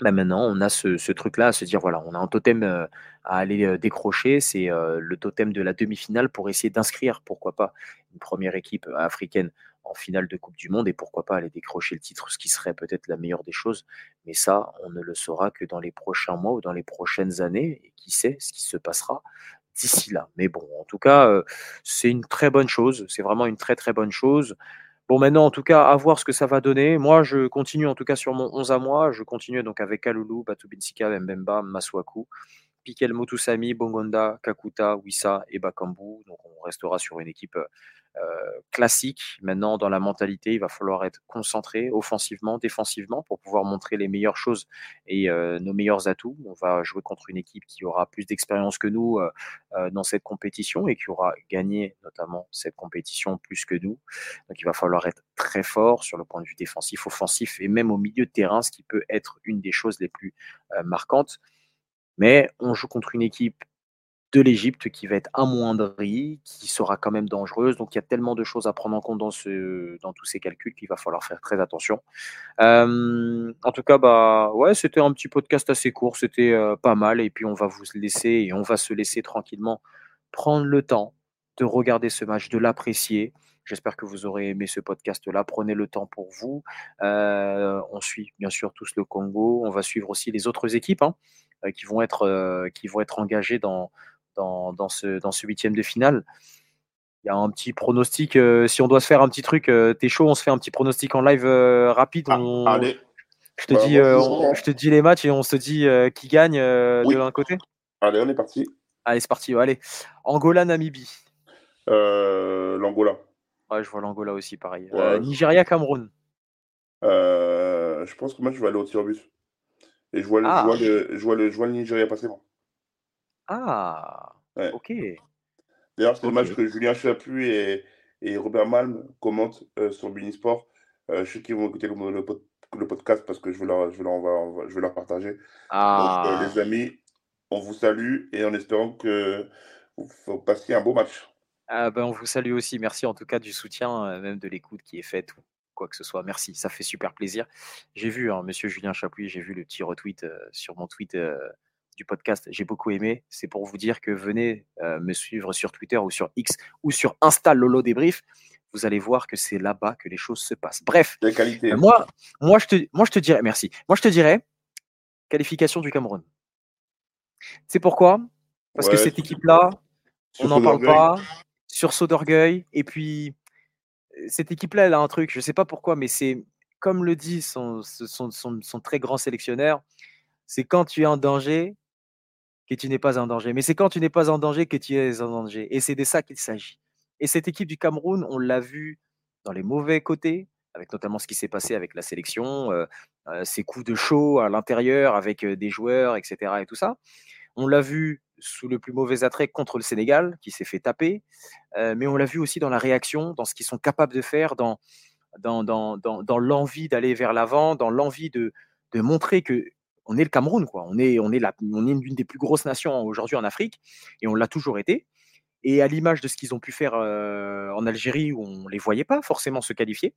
A: Bah, maintenant, on a ce truc-là à se dire: «Voilà, on a un totem, heu, à aller, heu, décrocher». C'est, heu, le totem de la demi-finale pour essayer d'inscrire, pourquoi pas, une première équipe africaine en finale de coupe du monde et pourquoi pas aller décrocher le titre, ce qui serait peut-être la meilleure des choses. Mais ça, on ne le saura que dans les prochains mois ou dans les prochaines années et qui sait ce qui se passera d'ici là. Mais bon, en tout cas, c'est une très bonne chose, c'est vraiment une très, très bonne chose. Bon maintenant, en tout cas, à voir ce que ça va donner. Moi, je continue en tout cas sur mon 11 à moi. Je continue donc avec Kalulu, Batu Binsika, Mbemba, Masuaku Piquel Motusami, Bongonda, Kakuta, Wissa et Bakambu. Donc on restera sur une équipe euh, classique. Maintenant, dans la mentalité, il va falloir être concentré offensivement, défensivement pour pouvoir montrer les meilleures choses et euh, nos meilleurs atouts. On va jouer contre une équipe qui aura plus d'expérience que nous euh, dans cette compétition et qui aura gagné notamment cette compétition plus que nous. Donc il va falloir être très fort sur le point de vue défensif, offensif et même au milieu de terrain, ce qui peut être une des choses les plus marquantes. Mais on joue contre une équipe de l'Égypte qui va être amoindrie, qui sera quand même dangereuse. Donc il y a tellement de choses à prendre en compte dans, tous ces calculs qu'il va falloir faire très attention. Euh, en tout cas, bah ouais, c'était un petit podcast assez court, c'était euh, pas mal. Et puis on va vous laisser et on va se laisser tranquillement prendre le temps de regarder ce match, de l'apprécier. J'espère que vous aurez aimé ce podcast-là. Prenez le temps pour vous. Euh, on suit bien sûr tous le Congo. On va suivre aussi les autres équipes hein, qui, vont être, qui vont être engagées dans, dans, ce, dans ce huitième de finale. Il y a un petit pronostic. Euh, si on doit se faire un petit truc, euh, t'es chaud, on se fait un petit pronostic en live euh, rapide. Ah,
B: allez.
A: Je te, bah, dis, je te dis les matchs et on se dit qui gagne de l'un côté.
B: Allez, on est parti.
A: Allez, c'est parti. Allez. Angola, Namibie.
B: L'Angola.
A: Ouais, je vois l'Angola aussi, pareil. Nigeria, Cameroun.
B: je pense que moi, je vais aller au tir Et je vois, le, je, ah. vois le, je, vois le, je vois le Nigeria passer. Moi.
A: Ah, OK.
B: D'ailleurs, c'est match que Julien Chaput et, et Robert Malm commentent euh, sur Binisport. Euh, je sais qu'ils vont écouter le, le, podcast parce que je vais leur, je vais leur, je vais leur partager. Donc, euh, ah. les amis, on vous salue et en espérant que vous, passiez un beau match.
A: Ah ben, on vous salue aussi. Merci en tout cas du soutien, même de l'écoute qui est faite quoi que ce soit. Merci, ça fait super plaisir. J'ai vu, hein, monsieur Julien Chapuis, j'ai vu le petit retweet sur mon tweet du podcast. J'ai beaucoup aimé. C'est pour vous dire que venez euh, me suivre sur Twitter ou sur X ou sur Insta Lolo Débrief. Vous allez voir que c'est là-bas que les choses se passent. Bref, euh, moi, moi, je te, moi, je te dirais, merci. Moi, je te dirais, qualification du Cameroun. C'est pourquoi? Parce que cette équipe-là, on n'en parle pas, sursaut d'orgueil. Et puis, cette équipe-là, elle a un truc, je ne sais pas pourquoi, mais c'est, comme le dit son, très grand sélectionneur, c'est quand tu es en danger, que tu n'es pas en danger. Mais c'est quand tu n'es pas en danger que tu es en danger. Et c'est de ça qu'il s'agit. Et cette équipe du Cameroun, on l'a vu dans les mauvais côtés, avec notamment ce qui s'est passé avec la sélection, euh, euh, ces coups de chaud à l'intérieur avec euh, des joueurs, etc. et tout ça. On l'a vu sous le plus mauvais attrait contre le Sénégal, qui s'est fait taper, mais on l'a vu aussi dans la réaction, dans ce qu'ils sont capables de faire, dans, dans, dans, dans, l'envie d'aller vers l'avant, dans l'envie de, de montrer que on est le Cameroun, quoi. On est, on est, on est une des plus grosses nations aujourd'hui en Afrique et on l'a toujours été. Et à l'image de ce qu'ils ont pu faire euh, en Algérie, où on ne les voyait pas forcément se qualifier,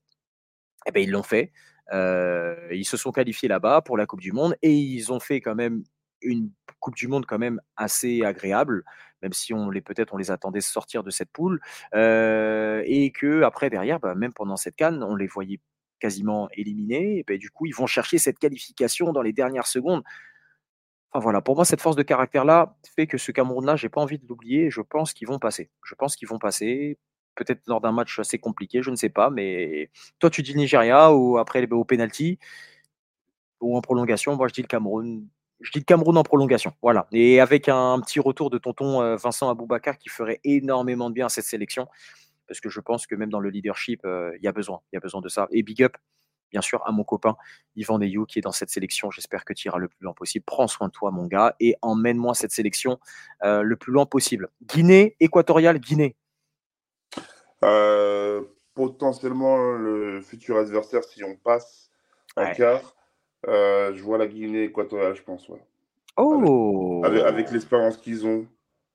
A: eh ben, ils l'ont fait. Euh, ils se sont qualifiés là-bas pour la Coupe du Monde et ils ont fait quand même une Coupe du Monde quand même assez agréable, même si on les peut-être on les attendait sortir de cette poule, et que après derrière, bah, même pendant cette canne, on les voyait quasiment éliminés. Et ben, du coup, ils vont chercher cette qualification dans les dernières secondes. Enfin voilà, pour moi, cette force de caractère-là fait que ce Cameroun-là, j'ai pas envie de l'oublier. Je pense qu'ils vont passer. Je pense qu'ils vont passer. Peut-être lors d'un match assez compliqué, je ne sais pas. Mais toi, tu dis Nigeria ou après au penalty ou en prolongation. Moi, je dis le Cameroun. Je dis le Cameroun en prolongation. Voilà. Et avec un petit retour de tonton euh, Vincent Aboubakar qui ferait énormément de bien à cette sélection parce que je pense que même dans le leadership, euh, il y a besoin, il y a besoin de ça. Et big up, bien sûr, à mon copain Yvan Neyou qui est dans cette sélection. J'espère que tu iras le plus loin possible. Prends soin de toi, mon gars, et emmène-moi cette sélection euh, le plus loin possible. Guinée équatoriale, Guinée.
B: Euh, potentiellement le futur adversaire si on passe en quart. Je vois la Guinée équatoriale, je pense.
A: Oh
B: Avec, l'expérience qu'ils ont.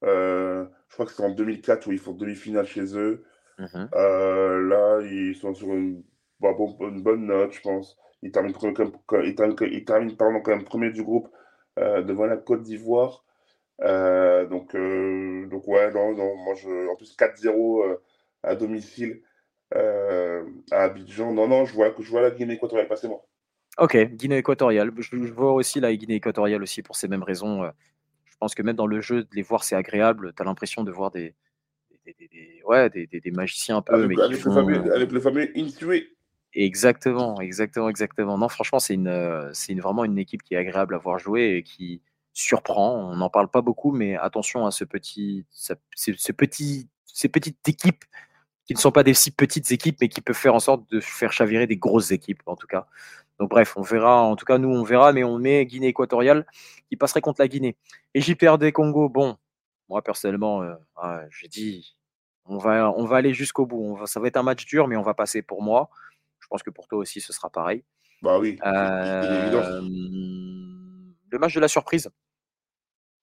B: je crois que c'est en 2004 où ils font demi-finale chez eux. Mmh euh, là, ils sont sur une, bah, une, bonne note, je pense. Ils terminent, ils terminent, ils terminent pardon, quand même premier du groupe euh, devant la Côte d'Ivoire. Euh, donc, donc, ouais, non, non, moi, je, en plus 4-0 à domicile à Abidjan. Non, non, je vois, je vois la Guinée équatoriale passer, moi.
A: Ok, Guinée équatoriale. Je, vois aussi la Guinée équatoriale aussi pour ces mêmes raisons. Je pense que même dans le jeu, de les voir, c'est agréable. Tu as l'impression de voir des, des, ouais, des, des, magiciens un peu.
B: Avec, mais le, fameux, avec le fameux intué.
A: Exactement, exactement, exactement. Non, franchement, c'est une, c'est une, vraiment une équipe qui est agréable à voir jouer et qui, surprend. On n'en parle pas beaucoup, mais attention à ce petit, ce, ce petit, ces petites équipes qui ne sont pas des si petites équipes, mais qui peuvent faire en sorte de faire chavirer des grosses équipes, en tout cas. Donc bref, on verra. En tout cas, nous, on verra, mais on met Guinée équatoriale qui passerait contre la Guinée. Égypte RD Congo, bon, moi personnellement, euh, j'ai dit, on va, on va aller jusqu'au bout. ça va être un match dur, mais on va passer pour moi. Je pense que pour toi aussi, ce sera pareil.
B: Bah oui.
A: Euh, le match de la surprise.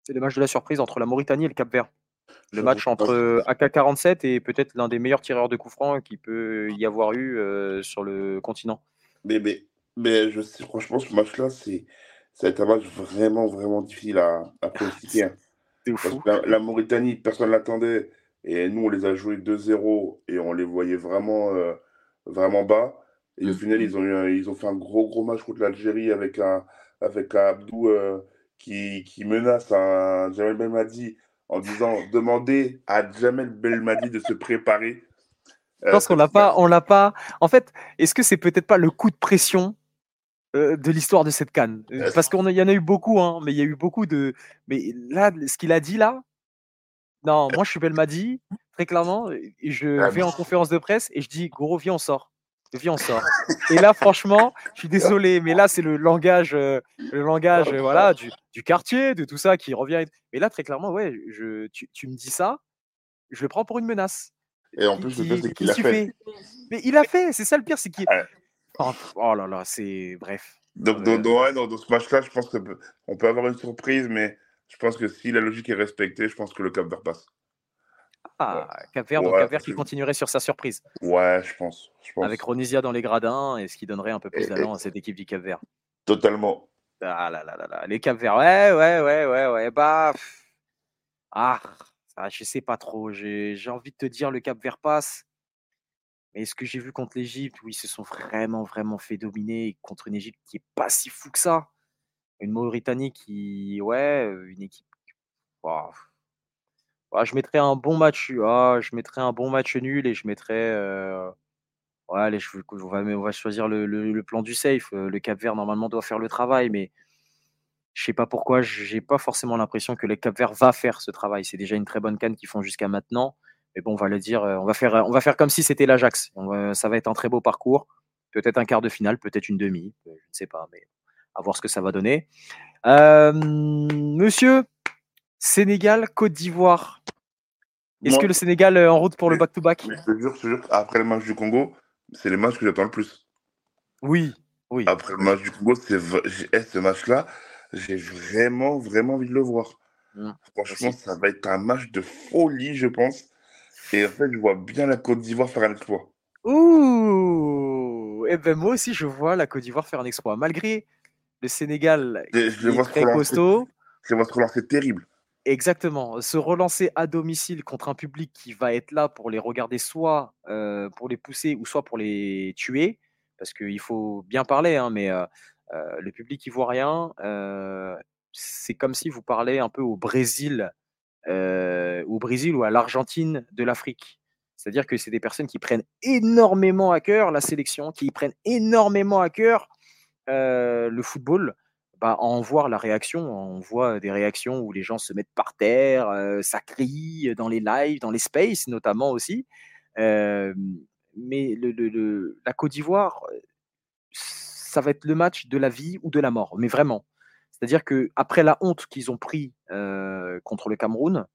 A: C'est le match de la surprise entre la Mauritanie et le Cap Vert. Le match entre AK-47 et peut-être l'un des meilleurs tireurs de coups francs qu'il peut y avoir eu euh, sur le continent.
B: Mais, mais, mais je sais, franchement, ce match-là, c'est, ça va être un match vraiment, vraiment difficile à, à pronostiquer. Hein. fou. La, Mauritanie, personne ne l'attendait. Et nous, on les a joués 2-0 et on les voyait vraiment, euh, vraiment bas. Et au mm. final, ils ont, ils ont fait un gros, gros match contre l'Algérie avec un, avec un Abdou euh, qui, qui menace un Jamel Belmadi en disant demander à Jamel Belmadi de se préparer.
A: Je pense qu'on l'a pas, on l'a pas. En fait, est-ce que c'est peut-être pas le coup de pression euh, de l'histoire de cette canne? Euh, Parce qu'il y en a eu beaucoup, hein, mais il y a eu beaucoup de. Mais là, ce qu'il a dit là, non, moi je suis Belmadi, très clairement, et je ah, vais en conférence de presse et je dis, gros, viens, on sort. Viens, on sort. Et là, franchement, je suis désolé, mais là, c'est le langage, euh, le langage voilà, du, du, quartier, de tout ça qui revient. Mais là, très clairement, ouais, je, tu, tu me dis ça, je le prends pour une menace.
B: Et en plus, le c'est qu'il a fait.
A: Mais il a fait, c'est ça le pire, c'est qu'il. Oh, oh, là là, c'est. Bref.
B: Donc, dans, dans, dans, ce match-là, je pense qu'on peut avoir une surprise, mais je pense que si la logique est respectée, je pense que le Cap Vert passe.
A: Ah, Cap Vert, donc Cap Vert qui continuerait sur sa surprise.
B: Ouais, je pense,
A: Avec Ronisia dans les gradins, et ce qui donnerait un peu plus d'allant à cette équipe du Cap Vert.
B: Totalement.
A: Ah là là là là. Les Cap Vert, ouais, ouais, ouais, ouais, ouais. Bah. Ah, ça, je sais pas trop. J'ai envie de te dire le Cap Vert passe. Mais ce que j'ai vu contre l'Égypte, où ils se sont vraiment, vraiment fait dominer contre une Égypte qui est pas si fou que ça. Une Mauritanie qui, ouais, une équipe. Je mettrais un bon match. Ah, je un bon match nul et je mettrais. Euh, on, va, choisir le, plan du safe. Le Cap Vert normalement doit faire le travail, mais je sais pas pourquoi. J'ai pas forcément l'impression que le Cap Vert va faire ce travail. C'est déjà une très bonne canne qu'ils font jusqu'à maintenant. Mais bon, on va le dire, on va faire, on va faire comme si c'était l'Ajax. Ça va être un très beau parcours. Peut-être un quart de finale, peut-être une demi. Je ne sais pas, mais à voir ce que ça va donner. Euh, monsieur, Sénégal, Côte d'Ivoire. Est-ce que le Sénégal est en route pour le back-to-back
B: Je te jure, je te jure, après le match du Congo, c'est les matchs que j'attends le plus.
A: Oui, oui.
B: Après le match du Congo, c'est eh, ce match-là, j'ai vraiment, vraiment envie de le voir. Mmh, Franchement, ça va être un match de folie, je pense. Et en fait, je vois bien la Côte d'Ivoire faire un exploit.
A: Ouh Eh ben moi aussi, je vois la Côte d'Ivoire faire un exploit. Malgré le Sénégal
B: je, est très costaud. Je vois se relancer terrible.
A: Exactement. Se relancer à domicile contre un public qui va être là pour les regarder soit pour les pousser ou soit pour les tuer. Parce qu'il faut bien parler, hein, mais euh, euh, le public ivoirien, c'est comme si vous parlez un peu au Brésil, au Brésil ou à l'Argentine de l'Afrique. C'est-à-dire que c'est des personnes qui prennent énormément à cœur la sélection, qui prennent énormément à cœur le football, bah, en voir la réaction, on voit des réactions où les gens se mettent par terre, ça crie dans les lives, dans les spaces notamment aussi. mais le, la Côte d'Ivoire, ça va être le match de la vie ou de la mort, mais vraiment. C'est-à-dire que après la honte qu'ils ont pris contre le Cameroun,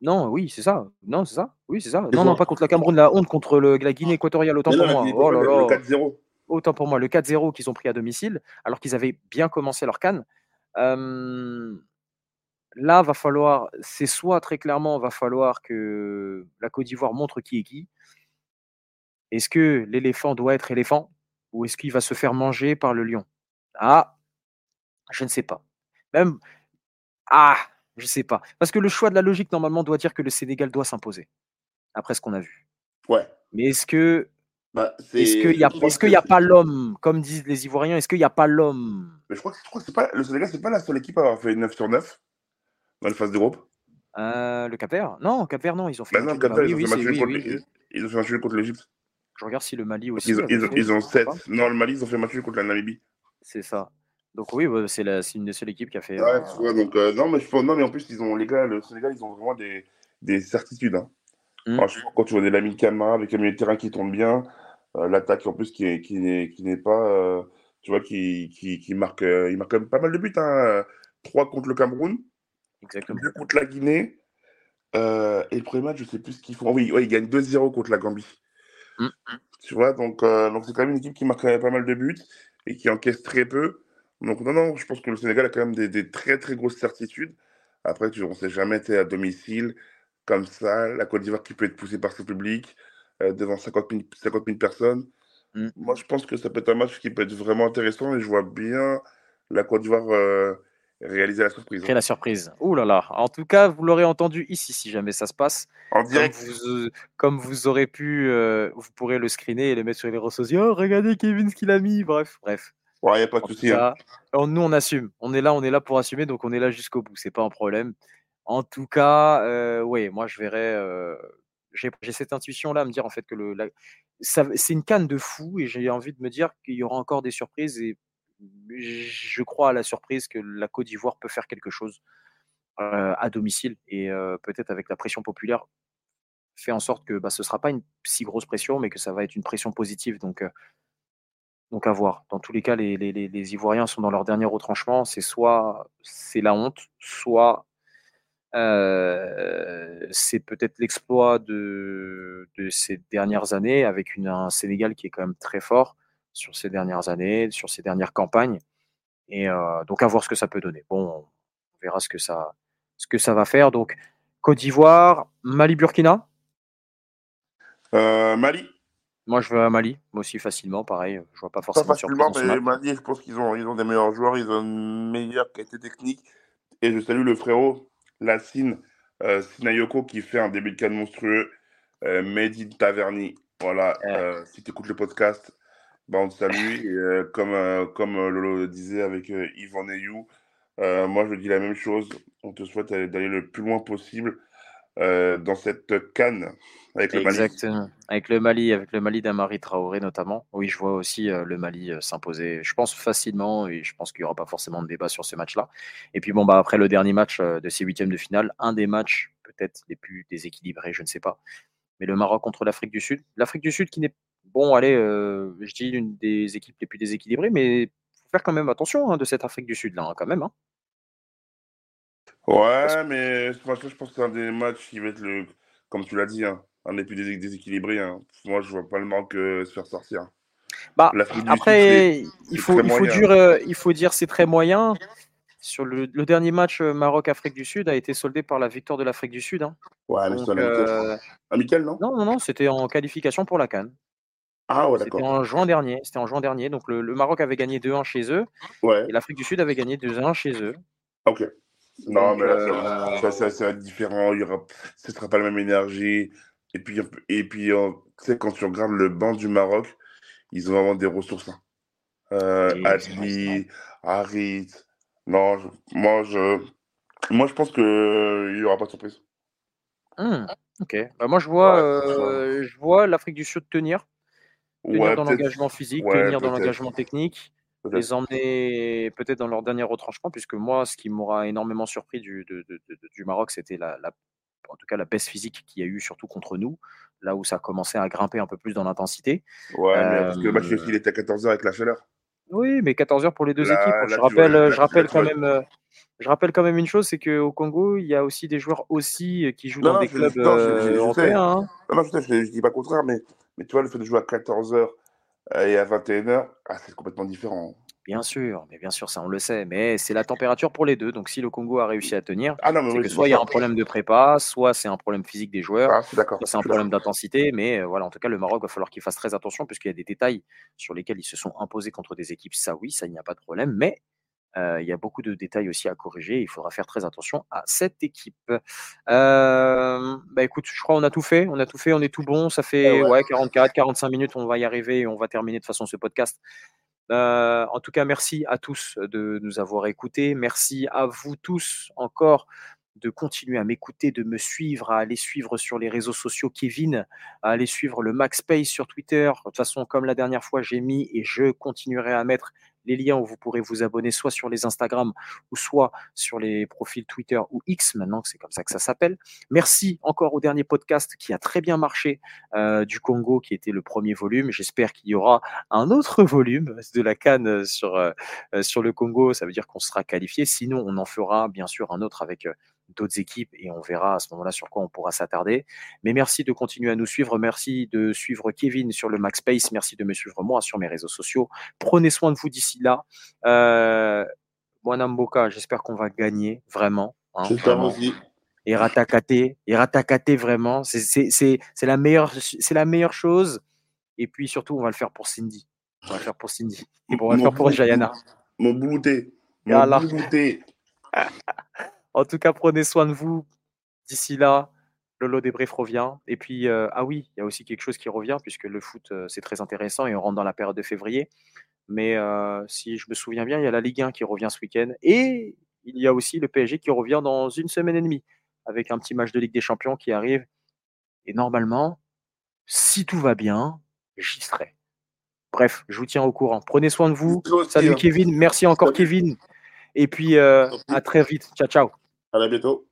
A: non, oui, c'est ça. Non, c'est ça. Oui, c'est ça. Non, non, pas contre la Cameroun, la honte contre le, la Guinée équatoriale, autant pour moi. Oh là là. 4-0 autant pour moi, le 4-0 qu'ils ont pris à domicile, alors qu'ils avaient bien commencé leur canne. là, va falloir, c'est soit très clairement, va falloir que la Côte d'Ivoire montre qui est qui. Est-ce que l'éléphant doit être éléphant ou est-ce qu'il va se faire manger par le lion? Ah, je ne sais pas. Même, ah, je ne sais pas. Parce que le choix de la logique, normalement, doit dire que le Sénégal doit s'imposer, après ce qu'on a vu.
B: Ouais.
A: Mais est-ce que bah, est-ce qu'il n'y a, est a pas l'homme, comme disent les Ivoiriens, est-ce qu'il n'y a pas l'homme?
B: Je crois que, je crois que pas, le Sénégal, c'est pas la seule équipe à avoir fait 9 sur 9 dans les phases d'Europe.
A: Euh, le Cap-Vert? Non, Cap-Vert, non, ils ont fait.
B: Bah non, Cap-Vert, ils, ont fait match contre l'Égypte.
A: Je regarde si le Mali aussi.
B: Ils, ils, ils ont 7. Non, le Mali, ils ont fait match contre la Namibie.
A: C'est ça. Donc oui, c'est une des seules équipes qui a fait.
B: Ouais, tu vois, donc non, mais je non, mais en plus ils ont les gars, le Sénégal, ils ont vraiment des, des certitudes. Hein. Mmh. Franchement, quand tu vois des Lamine Camara avec un milieu de terrain qui tombe bien, l'attaque en plus qui est, qui n'est qui n'est pas, tu vois, qui, qui, qui marque, il marque quand même pas mal de buts. Hein. 3 contre le Cameroun,
A: Exactement.
B: 2 contre la Guinée. Euh, et le premier match, je sais plus ce qu'ils font. oui, ouais, ils gagnent 2-0 contre la Gambie. Mm. Tu vois, donc euh, donc c'est quand même une équipe qui marque pas mal de buts et qui encaisse très peu. Donc non, non, je pense que le Sénégal a quand même des, des très très grosses certitudes. Après, tu, on ne sait jamais été à domicile comme ça. La Côte d'Ivoire qui peut être poussée par son public euh, devant 50 000, 50 000 personnes. Mm. Moi, je pense que ça peut être un match qui peut être vraiment intéressant et je vois bien la Côte d'Ivoire réaliser la surprise.
A: Créer la surprise. Ouh là là. En tout cas, vous l'aurez entendu ici si jamais ça se passe.
B: En direct.
A: Comme vous, aurez pu, euh, vous pourrez le screener et le mettre sur les réseaux sociaux. Oh, regardez Kevin ce qu'il a mis. Bref, bref.
B: Ouais, il n'y a pas de souci. Hein.
A: Nous, on assume. On est là, on est là pour assumer, donc on est là jusqu'au bout. C'est pas un problème. En tout cas, oui, moi je verrais. J'ai cette intuition là à me dire en fait que le, c'est une canne de fou et j'ai envie de me dire qu'il y aura encore des surprises et je crois à la surprise que la Côte d'Ivoire peut faire quelque chose à domicile et peut-être avec la pression populaire fait en sorte que bah, ce ne sera pas une si grosse pression, mais que ça va être une pression positive. Donc, donc à voir. Dans tous les cas, les, les, Ivoiriens sont dans leur dernier retranchement. C'est soit c'est la honte, soit c'est peut-être l'exploit de, de, ces dernières années avec une, un Sénégal qui est quand même très fort sur ces dernières années, sur ces dernières campagnes. Et euh, donc, à voir ce que ça peut donner. Bon, on verra ce que ça, ce que ça va faire. Donc, Côte d'Ivoire, Mali, Burkina?
B: Euh, Mali.
A: Moi, je veux à Mali, moi aussi facilement, pareil. Je vois pas forcément
B: pas facilement, mais Mali, je pense qu'ils ont, ils ont des meilleurs joueurs, ils ont une meilleure qualité technique. Et je salue le frérot Lassine euh, Sinayoko qui fait un début de canne monstrueux. Euh, Made in Taverny. Voilà, euh, si tu écoutes le podcast, bah, on te salue. Et, euh, comme, euh, comme Lolo le disait avec Yvan Neyou, moi je dis la même chose. On te souhaite d'aller le plus loin possible dans cette canne avec le
A: Exactement. Mali. Avec le Mali, avec le Mali d'Amari Traoré notamment. Oui, je vois aussi le Mali s'imposer. Je pense facilement et je pense qu'il n'y aura pas forcément de débat sur ce match-là. Et puis bon, bah après le dernier match de ces huitièmes de finale, un des matchs peut-être les plus déséquilibrés, je ne sais pas. Mais le Maroc contre l'Afrique du Sud. L'Afrique du Sud qui n'est bon, allez, euh, je dis l'une des équipes les plus déséquilibrées, mais faut faire quand même attention hein, de cette Afrique du Sud, là, hein, quand même. Hein.
B: Ouais, mais je pense que c'est un des matchs qui va être, le, comme tu l'as dit, un des plus déséquilibrés. Moi, je vois pas le manque euh, se faire sortir.
A: Bah, après, il, faut, il, faut dire, euh, il faut dire c'est très moyen. Sur le, dernier match Maroc-Afrique du Sud a été soldé par la victoire de l'Afrique du Sud.
B: Ouais, mais c'est amical, non?
A: Non, non, non, c'était en qualification pour la Cannes.
B: Ah ouais,
A: C'était en juin dernier. C'était en juin dernier. Donc le, Maroc avait gagné 2-1 chez eux. Et l'Afrique du Sud avait gagné 2-1 chez eux.
B: Ok. Non, mais là, euh, ça, ça, différent. Il y aura, ce ne sera pas la même énergie. Et puis, et puis euh, tu sais, quand tu regardes le banc du Maroc, ils ont vraiment des ressources. Hein. Euh, Adli, Harit. Non, moi, je, moi, je pense qu'il n'y aura pas de surprise.
A: Mmh, ok. Bah, moi, je vois, je vois l'Afrique du Sud tenir tenir dans l'engagement physique, tenir dans l'engagement technique, les emmener peut-être dans leur dernier retranchement, puisque moi, ce qui m'aura énormément surpris du, du Maroc, c'était la, en tout cas la baisse physique qu'il y a eu, surtout contre nous, là où ça a commencé à grimper un peu plus dans l'intensité.
B: Ouais, parce que le match il était à 14h avec la chaleur.
A: Oui, mais 14h pour les deux équipes. je, rappelle, je, rappelle quand même, euh, je rappelle quand même une chose, c'est qu'au Congo, il y a aussi des joueurs aussi euh, qui jouent dans des clubs européens.
B: Hein. Non, je ne dis pas le contraire, mais mais tu vois, le fait de jouer à 14h et à 21h, ah, c'est complètement différent.
A: Bien sûr, mais bien sûr, ça on le sait, mais c'est la température pour les deux. Donc si le Congo a réussi à tenir,
B: ah
A: c'est que soit il y a un problème de prépa, soit c'est un problème physique des joueurs,
B: ah,
A: soit c'est un problème d'intensité. Mais euh, voilà, en tout cas, le Maroc va falloir qu'il fasse très attention puisqu'il y a des détails sur lesquels ils se sont imposés contre des équipes. Ça oui, ça il n'y a pas de problème, mais il y a beaucoup de détails aussi à corriger. Il faudra faire très attention à cette équipe. bah écoute, je crois qu'on a tout fait. On a tout fait, on est tout bon. Ça fait ouais. 44, 45 minutes. On va y arriver et on va terminer de façon ce podcast. en tout cas, merci à tous de nous avoir écoutés. Merci à vous tous encore de continuer à m'écouter, de me suivre, à aller suivre sur les réseaux sociaux Kevin, à aller suivre le Max Space sur Twitter. De toute façon, comme la dernière fois, j'ai mis et je continuerai à mettre les liens où vous pourrez vous abonner soit sur les Instagram ou soit sur les profils Twitter ou X, maintenant que c'est comme ça que ça s'appelle. Merci encore au dernier podcast qui a très bien marché euh, du Congo, qui était le premier volume. J'espère qu'il y aura un autre [laughs] volume de la Cannes sur, euh, sur le Congo. Ça veut dire qu'on sera qualifié. Sinon, on en fera bien sûr un autre avec d'autres équipes et on verra à ce moment-là sur quoi on pourra s'attarder. Mais merci de continuer à nous suivre. Merci de suivre Kevin sur le Max Space. Merci de me suivre moi sur mes réseaux sociaux. Prenez soin de vous d'ici là. Euh, Mboka, j'espère qu'on va gagner vraiment.
B: Hein, j'espère aussi.
A: Et ratakate, et ratakate vraiment. C'est la, meilleure, la meilleure chose. Et puis surtout, on va le faire pour Cindy. On va le faire pour Cindy. Et bon, on va le faire pour Jayana.
B: Mon boulouté. Mon boulouté. [laughs]
A: En tout cas, prenez soin de vous. D'ici là, Lolo Débrief revient. Et puis, euh, ah oui, il y a aussi quelque chose qui revient, puisque le foot, euh, c'est très intéressant et on rentre dans la période de février. Mais euh, si je me souviens bien, il y a la Ligue 1 qui revient ce week-end. Et il y a aussi le PSG qui revient dans une semaine et demie, avec un petit match de Ligue des Champions qui arrive. Et normalement, si tout va bien, j'y serai. Bref, je vous tiens au courant. Prenez soin de vous. Salut hein. Kevin. Merci encore Kevin. Et puis à très vite. Ciao, ciao.
B: À bientôt.